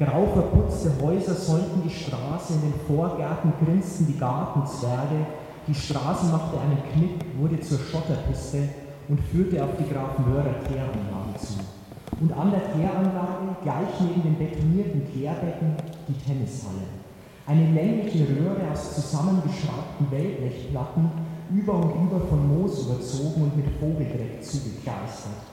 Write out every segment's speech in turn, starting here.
Grau verputzte Häuser säumten die Straße, in den Vorgärten grinsten die Gartenzwerge, die Straße machte einen Knick, wurde zur Schotterpiste und führte auf die Grafenwörer Kläranlage zu. Und an der Kläranlage, gleich neben den betonierten Klärbecken, die Tennishalle. Eine längliche Röhre aus zusammengeschraubten Wellblechplatten, über und über von Moos überzogen und mit Vogeldreck zugekleistert.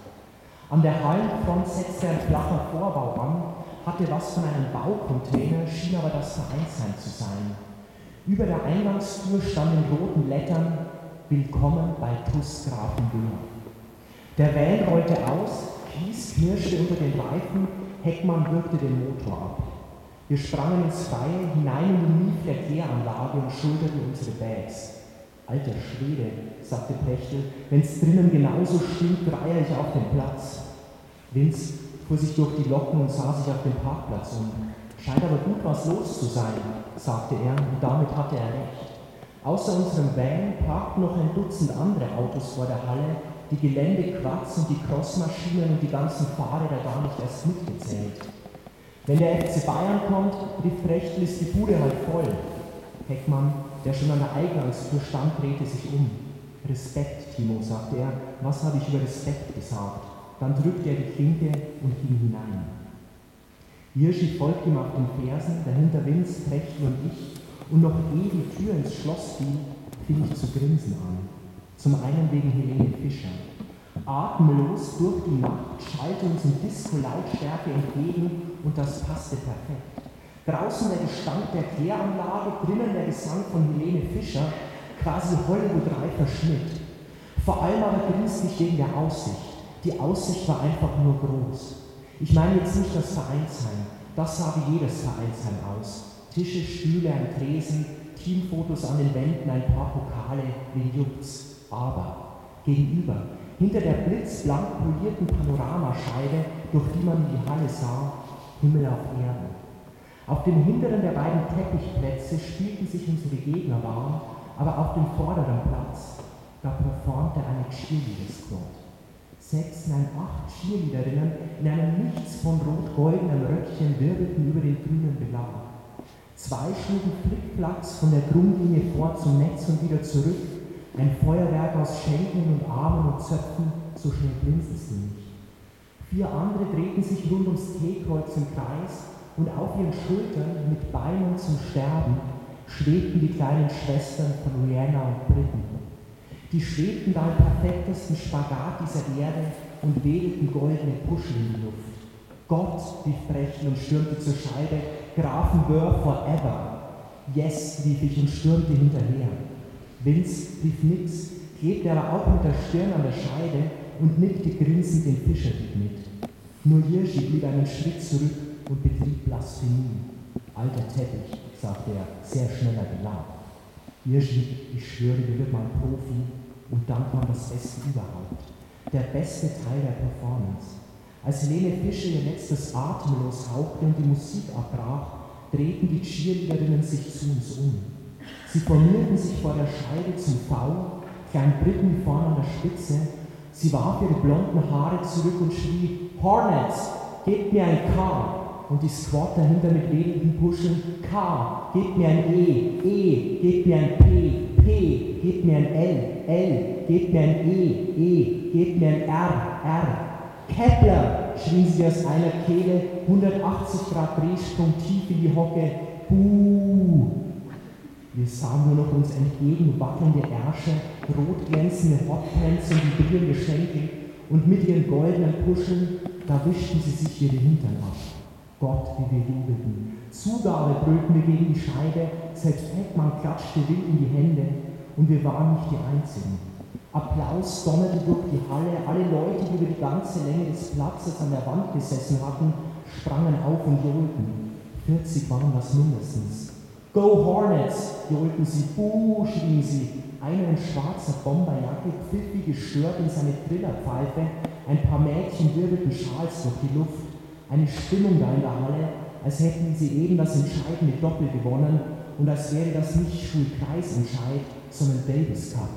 An der Hallenfront setzte ein flacher Vorbau an, hatte was von einem Baucontainer, schien aber das Vereinsheim zu sein. Über der Eingangstür stand in roten Lettern Willkommen bei TUS Grafenbühr. Der Van rollte aus, Kies knirschte unter den Reifen, Heckmann wirkte den Motor ab. Wir sprangen ins Freie hinein in den Mief der und schulterten unsere Bags. Alter Schwede, sagte Pechtel, wenn's drinnen genauso stinkt, reihe ich auf den Platz. Vince fuhr sich durch die Locken und sah sich auf den Parkplatz um. Scheint aber gut was los zu sein, sagte er, und damit hatte er recht. Außer unserem Van parkten noch ein Dutzend andere Autos vor der Halle, die Geländequatz und die Crossmaschinen und die ganzen Fahrräder gar nicht erst mitgezählt. Wenn der FC Bayern kommt, rief Brechtel, ist die Bude halt voll. Heckmann der schon an der Eingangstür stand, drehte sich um. Respekt, Timo, sagte er. Was habe ich über Respekt gesagt? Dann drückte er die Klinke und ging hinein. Hirschi folgte ihm auf den Fersen, dahinter Vince, Trechtel und ich, und noch ehe die Tür ins Schloss fiel, fing ich zu grinsen an. Zum einen wegen Helene Fischer. Atemlos durch die Nacht schallte uns in Disco-Lautstärke entgegen und das passte perfekt. Draußen der Gestank der Kläranlage, drinnen der Gesang von Helene Fischer, quasi Hollywood reifer Schnitt. Vor allem aber grinst nicht wegen der Aussicht. Die Aussicht war einfach nur groß. Ich meine jetzt nicht das Vereinsheim, das sah wie jedes Vereinsheim aus. Tische, Stühle, ein Tresen, Teamfotos an den Wänden, ein paar Pokale, wie juckt's. Aber gegenüber, hinter der blitzblank polierten Panoramascheibe, durch die man in die Halle sah, Himmel auf Erden. Auf dem hinteren der beiden Teppichplätze spielten sich unsere Gegner warm, aber auf dem vorderen Platz, da performte eine Cheerleader-Squad. Sechs, nein, acht Cheerleaderinnen in einem nichts von rot-goldenem Röckchen wirbelten über den grünen Belag. Zwei schlugen Flickflacks von der Grundlinie vor zum Netz und wieder zurück, ein Feuerwerk aus Schenkeln und Armen und Zöpfen, so schnell blinzte sie nicht. Vier andere drehten sich rund ums T-Kreuz im Kreis und auf ihren Schultern mit Beinen zum Sterben schwebten die kleinen Schwestern von Rihanna und Britten. Die schwebten da im perfektesten Spagat dieser Erde und wedelten goldene Puschel in die Luft. Gott, rief Brechen und stürmte zur Scheibe, Grafenwör forever. Yes, rief ich und stürmte hinterher. Vince rief nix, klebte aber auch mit der Stirn an der Scheide und nickte grinsend den Fischerdieb mit. Nur Hirschi blieb einen Schritt zurück und betrieb Blasphemie. Alter Teppich, sagte er, sehr schneller gelacht. Hirschi, ich schwöre, du wird mal Profi und dann kam das Beste überhaupt. Der beste Teil der Performance. Als Helene Fischer ihr letztes Atemlos hauchte und die Musik abbrach, drehten die Cheerleaderinnen sich zu uns um. Sie formierten sich vor der Scheibe zum V, Klein Britten vorn an der Spitze. Sie warf ihre blonden Haare zurück und schrie, Hornets, gebt mir ein K und die Squad dahinter mit wenigen Puschen. K, gebt mir ein E, E, gebt mir ein P, P, gebt mir ein L, L, gebt mir ein E, E, gebt mir ein R, R. Kepler, schrien sie aus einer Kehle, 180 Grad Drehsprung tief in die Hocke. Buh! Wir sahen nur noch uns entgegen wackelnde Ärsche, rot glänzende Hotpants und vibrierende Schenkel und mit ihren goldenen Puscheln, da wischten sie sich ihre Hintern ab. Gott, wie wir jubelten. Zugabe brüllten wir gegen die Scheibe, selbst Heckmann klatschte wild in die Hände und wir waren nicht die Einzigen. Applaus donnerte durch die Halle, alle Leute, die über die ganze Länge des Platzes an der Wand gesessen hatten, sprangen auf und johlten. 40 waren das mindestens. Go Hornets, johlten sie, buh, schrien sie. Einer in schwarzer Bomberjacke, pfiffig gestört in seine Trillerpfeife, ein paar Mädchen wirbelten Schals durch die Luft eine Stimmung da in der Halle, als hätten sie eben das entscheidende Doppel gewonnen und als wäre das nicht Schulkreisentscheid, sondern Davis Cup.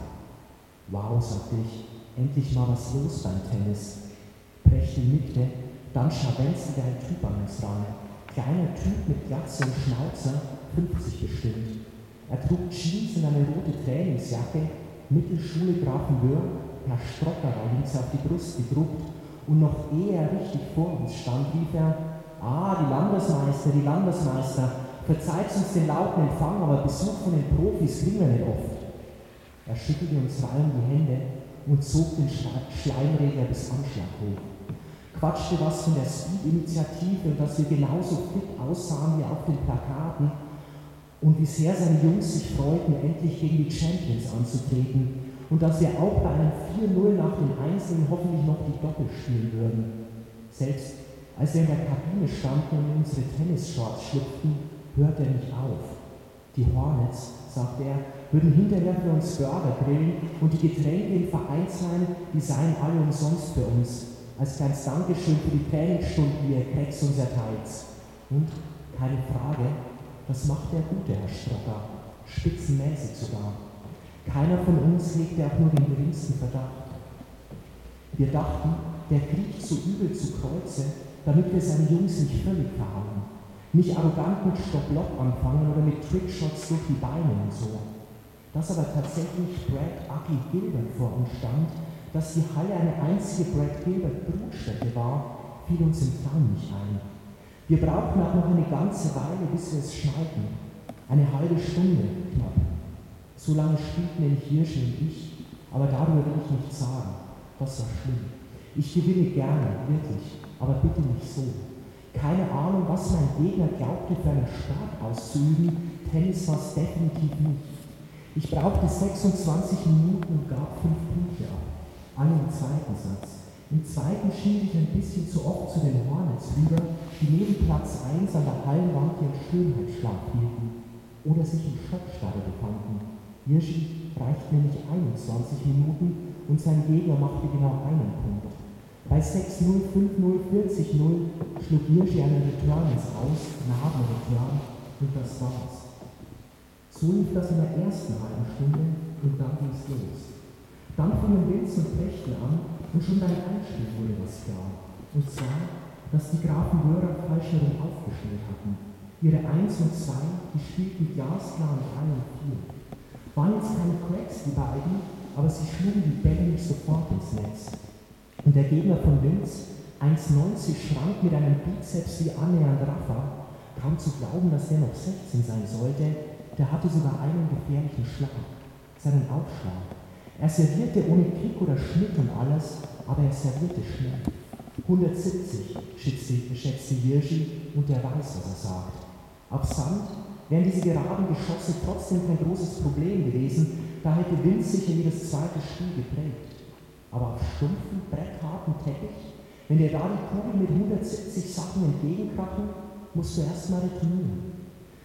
Wow, sagte ich, endlich mal was los beim Tennis. Prechtel nickte, dann scharwenzte ein Typ an uns ran. Kleiner Typ mit Glatze und Schnauzer, 50 bestimmt. Er trug Jeans und eine rote Trainingsjacke, Mittelschule Grafenwöhr, Herr Strocker war links auf die Brust gedruckt und noch ehe er richtig vor uns stand, rief er, ah, die Landesmeister, die Landesmeister, verzeiht uns den lauten Empfang, aber Besuch von den Profis kriegen wir nicht oft. Er schüttelte uns rein die Hände und zog den Schleimregler bis Anschlag hoch. Quatschte was von der Speed-Initiative und dass wir genauso fit aussahen wie auf den Plakaten und wie sehr seine Jungs sich freuten, endlich gegen die Champions anzutreten und dass wir auch bei einem 4-0 nach den Einzelnen hoffentlich noch die Doppel spielen würden. Selbst als wir in der Kabine standen und unsere Tennisshorts schlüpften, hörte er nicht auf. Die Hornets, sagte er, würden hinterher für uns Burger grillen und die Getränke im Vereinsheim, die seien alle umsonst für uns. Als kleines Dankeschön für die Trainingsstunden, die ihr Keks uns erteilt. Und, keine Frage, das macht der gute Herr Strocker, spitzenmäßig sogar. Keiner von uns hegte auch nur den geringsten Verdacht. Wir dachten, der kriecht so übel zu Kreuze, damit wir seine Jungs nicht völlig verhauen. Nicht arrogant mit Stopp-Lock anfangen oder mit Trickshots durch die Beine und so. Dass aber tatsächlich Brad Ugly Gilbert vor uns stand, dass die Halle eine einzige Brad Gilbert Brutstätte war, fiel uns im Traum nicht ein. Wir brauchten auch noch eine ganze Weile, bis wir es schnallten. Eine halbe Stunde knapp. So lange spielten nämlich Hirsche und ich, aber darüber will ich nichts sagen. Das war schlimm. Ich gewinne gerne, wirklich, aber bitte nicht so. Keine Ahnung, was mein Gegner glaubte, für einen Sport auszuüben. Tennis war es definitiv nicht. Ich brauchte 26 Minuten und gab 5 Punkte ab. Alle im zweiten Satz. Im zweiten schied ich ein bisschen zu oft zu den Hornets rüber, die neben Platz 1 an der Hallenwand ihren Schönheitsschlag hielten oder sich im Schockstarre befanden. Hirschi reichte nämlich 21 Minuten und sein Gegner machte genau einen Punkt. Bei 6-0, 5-0, 40-0 schlug Hirschi einen Return ins Aus, Narbenreturn und das war's. So lief das in der ersten halben Stunde und dann ging's los. Dann fingen Wilz und Pechten an und schon beim Einstieg wurde was klar. Und zwar, dass die Grafen Wörer falsch herum aufgestellt hatten. Ihre 1 und 2, die spielten glasklar und 3 und 4 waren jetzt keine Cracks, die beiden, aber sie schlugen die Bälle nicht sofort ins Netz. Und der Gegner von Linz, 1,90 schrank mit einem Bizeps wie annähernd Rafa, kaum zu glauben, dass der noch 16 sein sollte, der hatte sogar einen gefährlichen Schlag, seinen Aufschlag. Er servierte ohne Kick oder Schnitt und alles, aber er servierte schnell. 170 schätzte, Hirschi und der weiß, was er sagt. Auf Sand wären diese geraden Geschosse trotzdem kein großes Problem gewesen, da hätte Wind sicher jedes zweite Spiel geprägt. Aber auf stumpfen, brettharten Teppich, wenn dir da die Kugel mit 170 Sachen entgegenkrachen, musst du erstmal retournieren.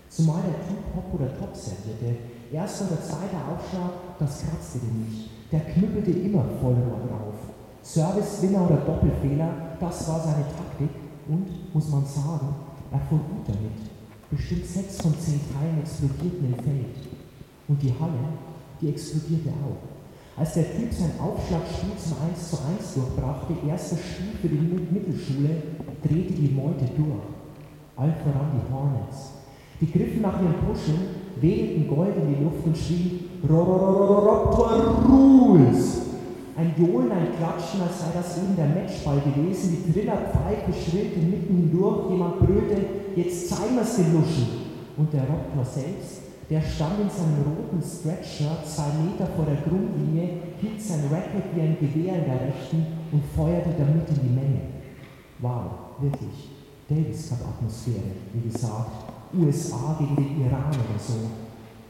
Zumal der Typ Hop oder Top servierte. Erster oder zweiter Aufschlag, das kratzte dir nicht. Der knüppelte immer voll drauf. Service-Winner oder Doppelfehler, das war seine Taktik und, muss man sagen, er fuhr gut damit. Bestimmt sechs von zehn Teilen explodierten im Feld. Und die Halle, die explodierte auch. Als der Typ sein Aufschlagspiel zum 1 zu 1 durchbrachte, erstes Spiel für die Mittelschule, drehte die Meute durch. Allen voran die Hornets. Die griffen nach ihren Puschen, wedelten Gold in die Luft und schrien Raptor Rules! Ein Johlen, ein Klatschen, als sei das eben der Matchball gewesen. Die Trillerpfeife schrillte mitten hindurch, jemand brüllte, jetzt zeigen wir's den Luschen. Und der Raptor selbst, der stand in seinem roten Stretch-Shirt zwei Meter vor der Grundlinie, hielt sein Racket wie ein Gewehr in der rechten und feuerte damit in die Menge. Wow, wirklich. Davis Cup Atmosphäre, wie gesagt. USA gegen den Iran oder so.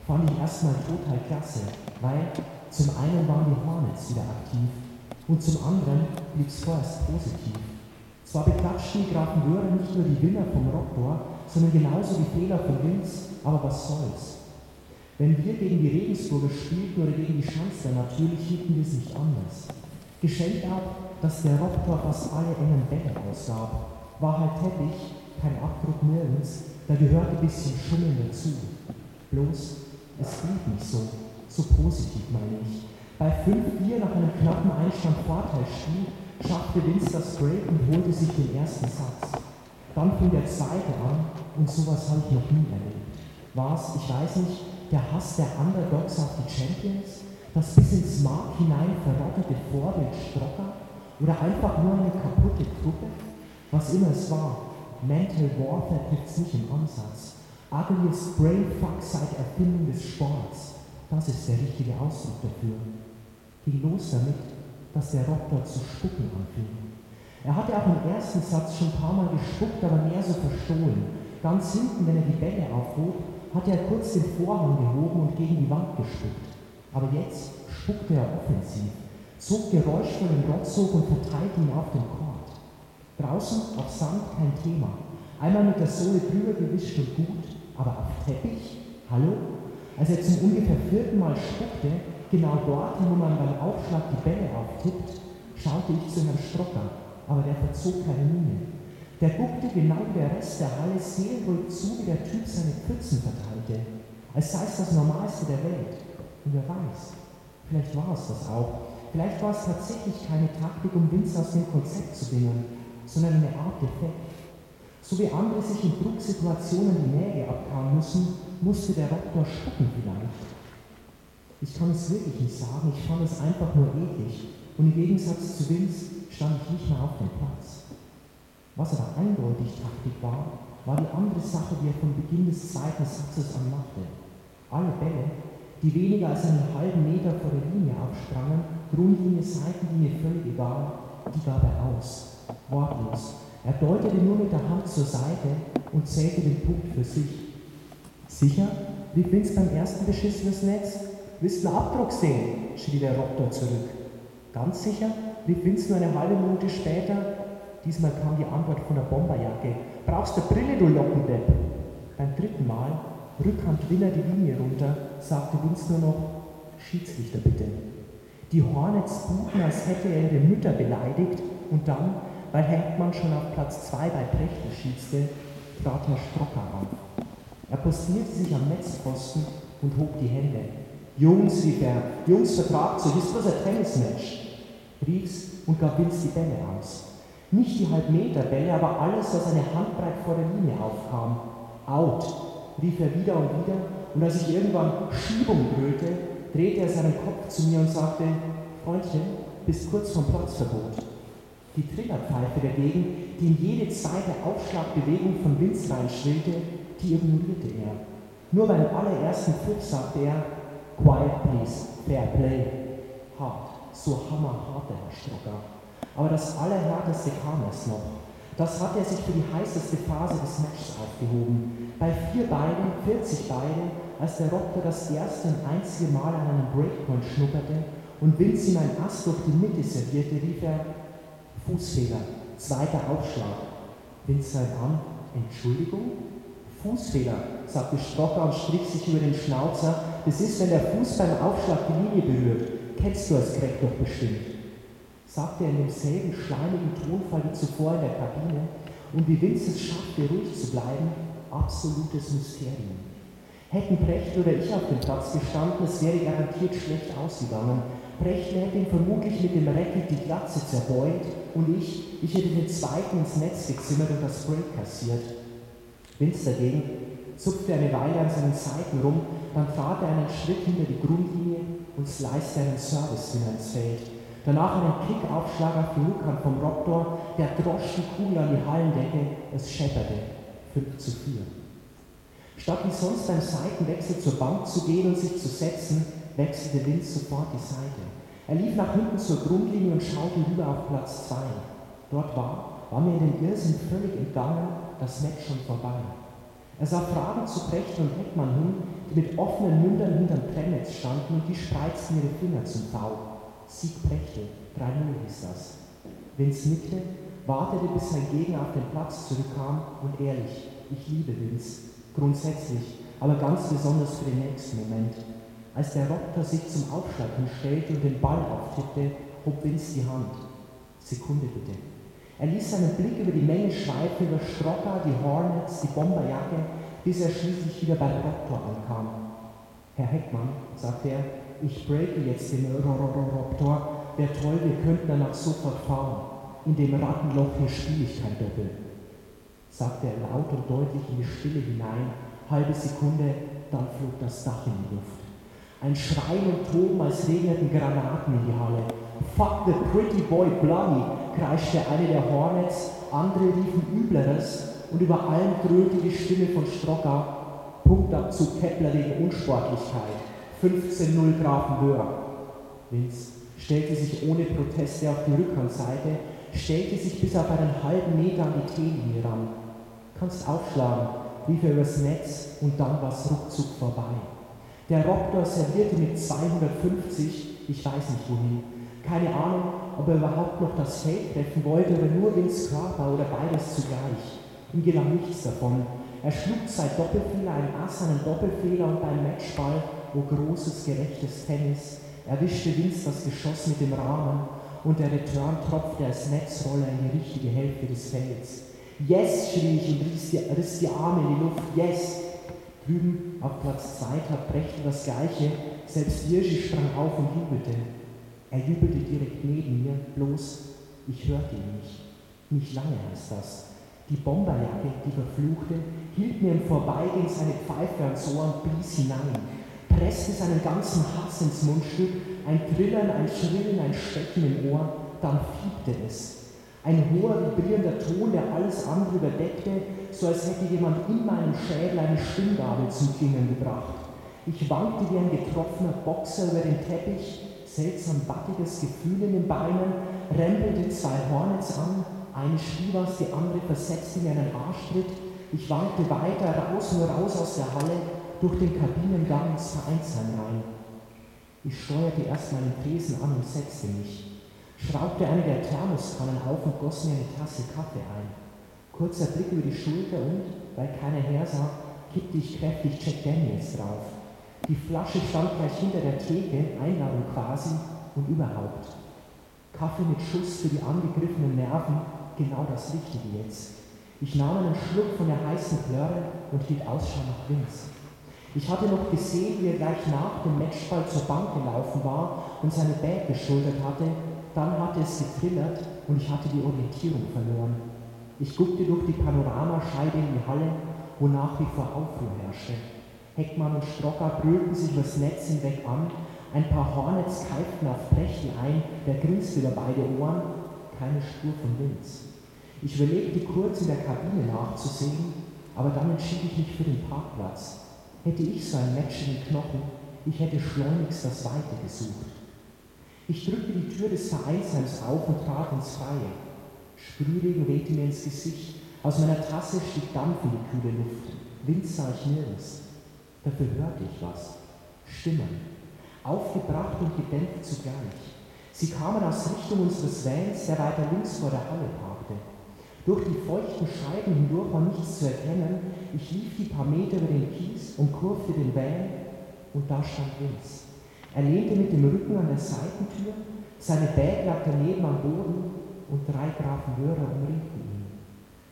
Fand ich erstmal total klasse, weil zum einen waren die Hornets wieder aktiv und zum anderen blieb es vorerst positiv. Zwar beklatschten die Grafen Wöhrer nicht nur die Winner vom Rocktor, sondern genauso die Fehler von Linz, aber was soll's. Wenn wir gegen die Regensburger spielten oder gegen die Schanzler, natürlich hielten wir es nicht anders. Geschenkt ab, dass der Rocktor fast alle engen Bälle ausgab. War halt Teppich, kein Abdruck nirgends, da gehörte ein bisschen Schummeln dazu. Bloß, es blieb nicht so so positiv meine ich. Bei 5-4 nach einem knappen Einstand Vorteilsspiel schaffte Vince das Break und holte sich den ersten Satz. Dann fing der zweite an und sowas habe ich noch nie erlebt. Was, ich weiß nicht, der Hass der Underdogs auf die Champions? Das bis ins Mark hinein verrottete Vorbild Strocker? Oder einfach nur eine kaputte Truppe? Was immer es war, Mental Warfare trifft es nicht im Ansatz. Ugliest Brainfuck seit Erfindung des Sports. Das ist der richtige Ausdruck dafür. Ging los damit, dass der Rock zu spucken anfing. Er hatte auch im ersten Satz schon ein paar Mal gespuckt, aber mehr so verstohlen. Ganz hinten, wenn er die Bälle aufhob, hatte er kurz den Vorhang gehoben und gegen die Wand gespuckt. Aber jetzt spuckte er offensiv, zog geräuschvoll den Rotzog und verteilte ihn auf dem Court. Draußen auf Sand kein Thema. Einmal mit der Sohle drüber gewischt und gut, aber auf Teppich? Hallo? Als er zum ungefähr vierten Mal spuckte, genau dort, wo man beim Aufschlag die Bälle auftippt, schaute ich zu Herrn Strocker aber der verzog keine Miene. Der guckte genau wie der Rest der Halle seelenruhig zu, wie der Typ seine Pfützen verteilte, als sei es das Normalste der Welt. Und wer weiß, vielleicht war es das auch. Vielleicht war es tatsächlich keine Taktik, um Vince aus dem Konzept zu bringen, sondern eine Art Defekt. So wie andere sich in Drucksituationen die Nägel abkauen müssen, musste der Doktor spucken vielleicht. Ich kann es wirklich nicht sagen, ich fand es einfach nur eklig. Und im Gegensatz zu Vince stand ich nicht mehr auf dem Platz. Was aber eindeutig Taktik war, war die andere Sache, die er von Beginn des zweiten Satzes an machte. Alle Bälle, die weniger als einen halben Meter vor der Linie aufsprangen, Grundlinie, Seitenlinie, völlig egal, die gab er aus. Wortlos. Er deutete nur mit der Hand zur Seite und zählte den Punkt für sich. Sicher? rief Vince beim ersten Beschiss fürs Netz. Willst du einen Abdruck sehen? schrie der Doktor zurück. Ganz sicher? rief Vince nur eine halbe Minute später. Diesmal kam die Antwort von der Bomberjacke. Brauchst du Brille, du Lockendepp? Beim dritten Mal, Rückhand Winner die Linie runter, sagte Vince nur noch, Schiedsrichter bitte. Die Hornets buchen, als hätte er ihre Mütter beleidigt und dann, weil Heckmann schon auf Platz 2 bei Prechte schießte, trat Herr Strocker auf. Er postierte sich am Netzposten und hob die Hände. Jungs, rief er, Jungs, vertragt sich, ist bloß ein Tennismatch rief's und gab Vince die Bälle aus. Nicht die Halbmeterbälle, aber alles, was eine Handbreit vor der Linie aufkam. Out, rief er wieder und wieder, und als ich irgendwann Schiebung brüllte, drehte er seinen Kopf zu mir und sagte, Freundchen, bist kurz vom Platzverbot. Die Trillerpfeife dagegen, die in jede zweite Aufschlagbewegung von Vince reinschrillte, die ignorierte er. Nur beim allerersten Pfiff sagte er, Quiet please, fair play, hart so hammerhart, der Herr Strocker. Aber das Allerhärteste kam es noch. Das hat er sich für die heißeste Phase des Matches aufgehoben. Bei vier Beinen, 40 Beine, als der Rocker das erste und einzige Mal an einem Breakpoint schnupperte und Vince ihm ein Ass durch die Mitte servierte, rief er Fußfehler, zweiter Aufschlag. Vince sei an, Entschuldigung? Fußfehler, sagte Strocker und strich sich über den Schnauzer. Das ist, wenn der Fuß beim Aufschlag die Linie berührt kennst du als Craig doch bestimmt, sagte er in demselben schleimigen Tonfall wie zuvor in der Kabine und wie Vince es schaffte, ruhig zu bleiben, absolutes Mysterium. Hätten Brecht oder ich auf dem Platz gestanden, es wäre garantiert schlecht ausgegangen. Brecht hätte ihn vermutlich mit dem Racket die Glatze zerbeult und ich, ich hätte den zweiten ins Netz gezimmert und das Break kassiert. Vince dagegen zupfte eine Weile an seinen Seiten rum, dann trat er einen Schritt hinter die Grundlinie und sliced einen Service ins Feld. Danach einen Kickaufschlag auf die Rückhand vom Raptor, der drosch die Kugel an die Hallendecke, es schepperte. 5 zu 4. Statt wie sonst beim Seitenwechsel zur Bank zu gehen und sich zu setzen, wechselte Vince sofort die Seite. Er lief nach hinten zur Grundlinie und schaute rüber auf Platz 2. Dort war, war mir in den Irrsinn völlig entgangen, das Match schon vorbei. Er sah Fragen zu Brecht und Heckmann hin, die mit offenen Mündern hinterm Trennetz standen und die spreizten ihre Finger zum V. Sieg Brechte, 3-0 hieß das. Vince nickte, wartete, bis sein Gegner auf den Platz zurückkam und ehrlich, ich liebe Vince, grundsätzlich, aber ganz besonders für den nächsten Moment. Als der Rocker sich zum Aufschlag hinstellte und den Ball auftippte, hob Vince die Hand. Sekunde bitte. Er ließ seinen Blick über die Menge schweifen, über Strocker, die Hornets, die Bomberjacke, bis er schließlich wieder beim Raptor ankam. Herr Heckmann, sagte er, ich breake jetzt den Raptor. Wäre toll, wir könnten danach sofort fahren. In dem Rattenloch hier spiele ich kein Doppel. Sagte er laut und deutlich in die Stille hinein. Halbe Sekunde, dann flog das Dach in die Luft. Ein Schreien und Toben, als regneten Granaten in die Halle. Fuck the pretty boy bloody, kreischte eine der Hornets, andere riefen Übleres und über allem dröhnte die Stimme von Strocker. Punktabzug Kepler wegen Unsportlichkeit. 15-0 Grafenwöhr. Vince stellte sich ohne Proteste auf die Rückhandseite, stellte sich bis auf einen halben Meter an die T-Linie ran. Kannst aufschlagen, rief er übers Netz und dann war es ruckzuck vorbei. Der Raptor servierte mit 250, ich weiß nicht wohin. Keine Ahnung, ob er überhaupt noch das Feld treffen wollte oder nur Vince Körper oder beides zugleich. Ihm gelang nichts davon. Er schlug zwei Doppelfehler, ein Ass, einen Doppelfehler und beim Matchball, wo großes, gerechtes Tennis, erwischte Vince das Geschoss mit dem Rahmen und der Return tropfte als Netzroller in die richtige Hälfte des Felds. Yes, schrie ich und riss die, riss die Arme in die Luft. Yes! Drüben auf Platz 2 tat Brecht das Gleiche. Selbst Hirschi sprang auf und jubelte. Er jubelte direkt neben mir, bloß ich hörte ihn nicht. Nicht lange heißt das. Die Bomberjacke, die verfluchte, hielt mir im Vorbeigehen seine Pfeife ans Ohr und blies hinein, presste seinen ganzen Hass ins Mundstück, ein Trillern, ein Schrillen, ein Stecken im Ohr, dann fiebte es. Ein hoher, vibrierender Ton, der alles andere überdeckte, so als hätte jemand in meinem Schädel eine Stimmgabel zum Klingen gebracht. Ich wankte wie ein getroffener Boxer über den Teppich, seltsam battiges Gefühl in den Beinen, rempelte zwei Hornets an, eine schrie was, die andere versetzte mir einen Arschtritt. Ich wankte weiter, raus und raus aus der Halle, durch den Kabinengang ins Vereinsheim rein. Ich steuerte erstmal den Tresen an und setzte mich schraubte eine der Thermoskannen auf und goss mir eine Tasse Kaffee ein. Kurzer Blick über die Schulter und, weil keiner her sah, kippte ich kräftig Jack Daniels drauf. Die Flasche stand gleich hinter der Theke, Einladung quasi und überhaupt. Kaffee mit Schuss für die angegriffenen Nerven, genau das Richtige jetzt. Ich nahm einen Schluck von der heißen Plörre und hielt Ausschau nach Vince. Ich hatte noch gesehen, wie er gleich nach dem Matchball zur Bank gelaufen war und seine Bag geschultert hatte dann hatte es getrillert und ich hatte die Orientierung verloren. Ich guckte durch die Panoramascheibe in die Halle, wo nach wie vor Aufruhr herrschte. Heckmann und Strocker brüllten sich übers Netz hinweg an, ein paar Hornets keiften auf Brechtel ein, der grinste über beide Ohren, keine Spur von Winz. Ich überlegte kurz in der Kabine nachzusehen, aber dann entschied ich mich für den Parkplatz. Hätte ich so ein Match in den Knochen, ich hätte schleunigst das Weite gesucht. Ich drückte die Tür des Vereinsheims auf und trat ins Freie. Sprühregen wehte mir ins Gesicht. Aus meiner Tasse stieg Dampf in die kühle Luft. Wind sah ich nirgends. Dafür hörte ich was. Stimmen. Aufgebracht und gedämpft zugleich. Sie kamen aus Richtung unseres Vans, der weiter links vor der Halle parkte. Durch die feuchten Scheiben hindurch war nichts zu erkennen. Ich lief die paar Meter über den Kies und kurfte den Van und da stand Vince. Er lehnte mit dem Rücken an der Seitentür, seine Bag lag daneben am Boden und drei Grafen Hörer umringten ihn.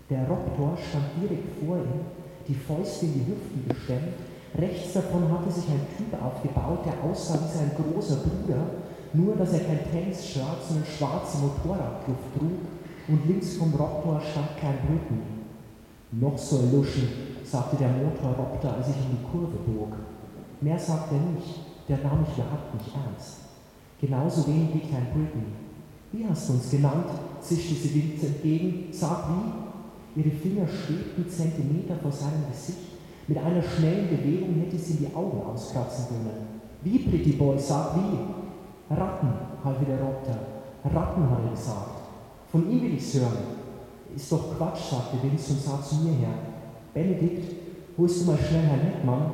Der Raptor stand direkt vor ihm, die Fäuste in die Hüften gestemmt. Rechts davon hatte sich ein Typ aufgebaut, der aussah wie sein großer Bruder, nur dass er kein Tennis-Shirt, sondern schwarze Motorradkluft trug und links vom Raptor stand kein Brücken. Noch so Luschen, sagte der Motorraptor, als ich in die Kurve bog. Mehr sagte er nicht der nahm mich überhaupt nicht ernst. Genauso wenig wie Klein Britain. Wie hast du uns genannt? zischte sie Vince entgegen. Sag wie? Ihre Finger schwebten Zentimeter vor seinem Gesicht. Mit einer schnellen Bewegung hätte sie die Augen auskratzen können. Wie, Pretty Boy, sag wie? Ratten, half der Rotter. Ratten, hat er gesagt. Von ihm will ich's hören. Ist doch Quatsch, sagte Vince und sah zu mir her. Benedikt, holst du mal schnell Herrn Littmann?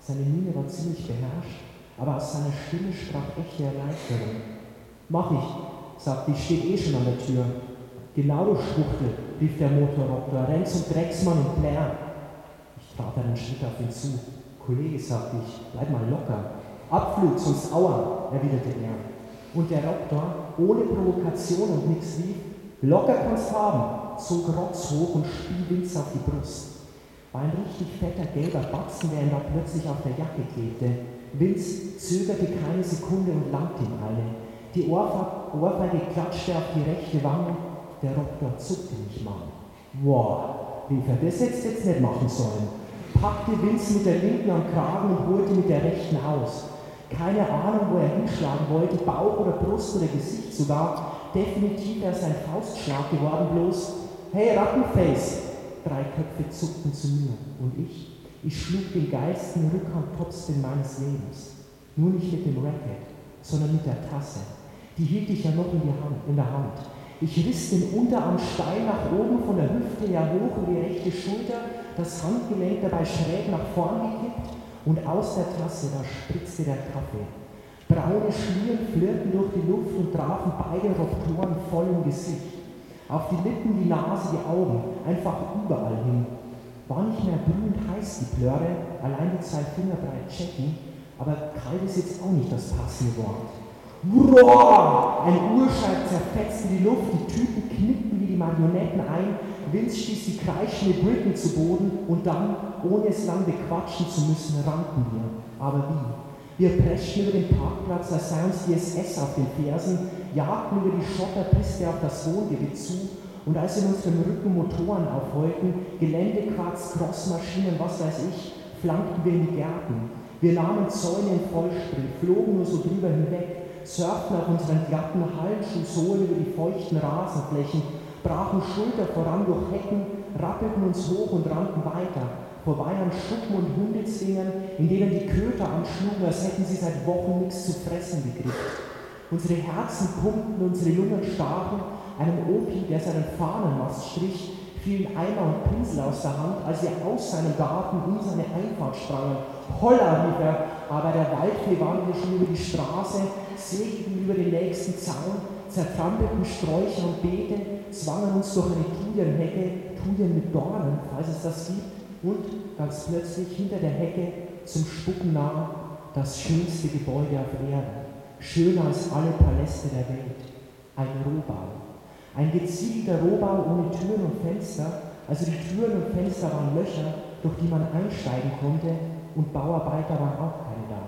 Seine Miene war ziemlich beherrscht aber aus seiner Stimme sprach echte Erleichterung. Mach ich, sagte ich, steht eh schon an der Tür. Genau, du Schwuchtel, rief der Motorroboter, Renz und Drecksmann und Blair. Ich trat einen Schritt auf ihn zu. Kollege, sagte ich, bleib mal locker. Abflug, sonst Aua, erwiderte er. Und der Raptor, ohne Provokation und nix rief, locker kannst haben, zog Rotz hoch und spie Vince auf die Brust. War ein richtig fetter gelber Batzen, der ihm da plötzlich auf der Jacke klebte. Vince zögerte keine Sekunde und langte ihm eine. Die Ohrfeige klatschte auf die rechte Wange, der Doktor zuckte nicht mal. Wow, rief er, das hättest jetzt nicht machen sollen. Packte Vince mit der linken am Kragen und holte mit der rechten aus. Keine Ahnung, wo er hinschlagen wollte, Bauch oder Brust oder Gesicht sogar. Definitiv es ein Faustschlag geworden, bloß, hey Rattenface! Drei Köpfe zuckten zu mir und ich, ich schlug den geilsten Rückhandtopspin meines Lebens. Nur nicht mit dem Racket, sondern mit der Tasse. Die hielt ich ja noch in, Hand, in der Hand. Ich riss den Unterarm steil nach oben, von der Hüfte her hoch in die rechte Schulter, das Handgelenk dabei schräg nach vorn gekippt und aus der Tasse, da spritzte der Kaffee. Braune Schlieren flirrten durch die Luft und trafen beide Roktoren voll im Gesicht. Auf die Lippen, die Nase, die Augen, einfach überall hin. War nicht mehr brühend heiß die Plörre, allein die zwei Finger breit checken, aber kalt ist jetzt auch nicht das passende Wort. Roar! Ein Urschall zerfetzte die Luft, die Typen knickten wie die Marionetten ein, Vince stieß die kreischende Britney zu Boden und dann, ohne es lang bequatschen zu müssen, rannten wir. Aber wie? Wir preschten über den Parkplatz, da sei uns die SS auf den Fersen, jagten über die Schotterpiste auf das Wohngebiet zu und als in unserem Rücken Motoren aufheulten, Geländequarz, Crossmaschinen, was weiß ich, flankten wir in die Gärten. Wir nahmen Zäune in Vollsprint, flogen nur so drüber hinweg, surften auf unseren glatten Hallenschuhsohlen über die feuchten Rasenflächen, brachen Schulter voran durch Hecken, rappelten uns hoch und rannten weiter, vorbei an Schuppen und Hundezwingern, in denen die Köter anschlugen, als hätten sie seit Wochen nichts zu fressen gekriegt. Unsere Herzen pumpten, unsere Lungen stachen, einem Opi, der seinen Fahnenmast strich, fielen Eimer und Pinsel aus der Hand, als wir aus seinem Garten in seine Einfahrt sprangen. Holla, rief er, aber der Waldfee wandelte schon über die Straße, segelten über den nächsten Zaun, zertrampelten Sträucher und Beete, zwangen uns durch eine Thujenhecke, Thujen mit Dornen, falls es das gibt, und ganz plötzlich hinter der Hecke zum Spucken nah das schönste Gebäude auf Erden, schöner als alle Paläste der Welt, ein Rohbau. Ein geziegelter Rohbau ohne Türen und Fenster, also die Türen und Fenster waren Löcher, durch die man einsteigen konnte, und Bauarbeiter waren auch keine da.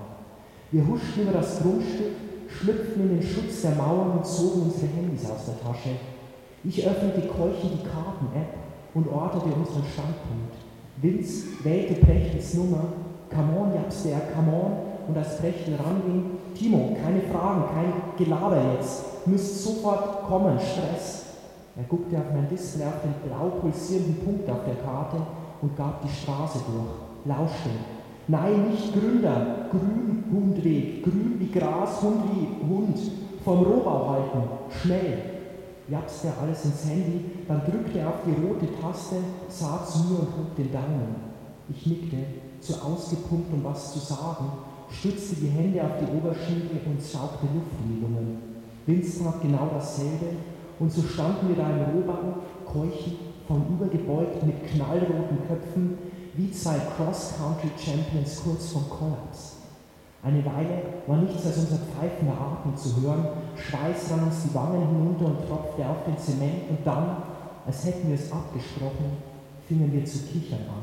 Wir huschten über das Grundstück, schlüpften in den Schutz der Mauern und zogen unsere Handys aus der Tasche. Ich öffnete keuchend die Karten-App und ortete unseren Standpunkt. Vince wählte Prechtels Nummer. Come on, japste er, come on. Und als Prechtel ranging, Timo, keine Fragen, kein Gelaber jetzt. Müsst sofort kommen, Stress. Er guckte auf mein Display auf den blau pulsierenden Punkt auf der Karte und gab die Straße durch, lauschte. Nein, nicht Gründer, Grün, Hundweg, grün wie Gras, Hund wie Hund. Vom Rohbau halten, schnell. Japste alles ins Handy, dann drückte er auf die rote Taste, sah zu mir und hob den Daumen. Ich nickte, zu ausgepumpt, um was zu sagen, stützte die Hände auf die Oberschenkel und saugte Luftregungen. Vince tat genau dasselbe und so standen wir da im Rohbau, keuchend, von übergebeugt mit knallroten Köpfen, wie zwei Cross-Country-Champions kurz vom Kollaps. Eine Weile war nichts als unser pfeifender Atem zu hören, Schweiß rann uns die Wangen hinunter und tropfte auf den Zement und dann, als hätten wir es abgesprochen, fingen wir zu kichern an.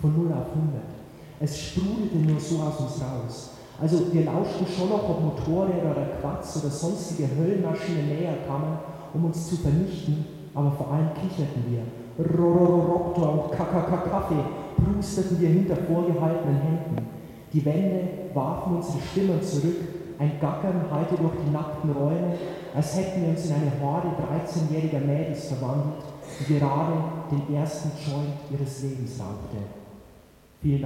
Von 0 auf 100. Es sprudelte nur so aus uns raus. Also wir lauschten schon noch, ob Motorräder oder Quatsch oder sonstige Höllenmaschinen näher kamen, um uns zu vernichten, aber vor allem kicherten wir. Rorororoktor und Kakaka-Kaffee prusteten wir hinter vorgehaltenen Händen. Die Wände warfen unsere Stimmen zurück, ein Gackern hallte durch die nackten Räume, als hätten wir uns in eine Horde 13-jähriger Mädels verwandelt, die gerade den ersten Joint ihres Lebens rauchte. 第一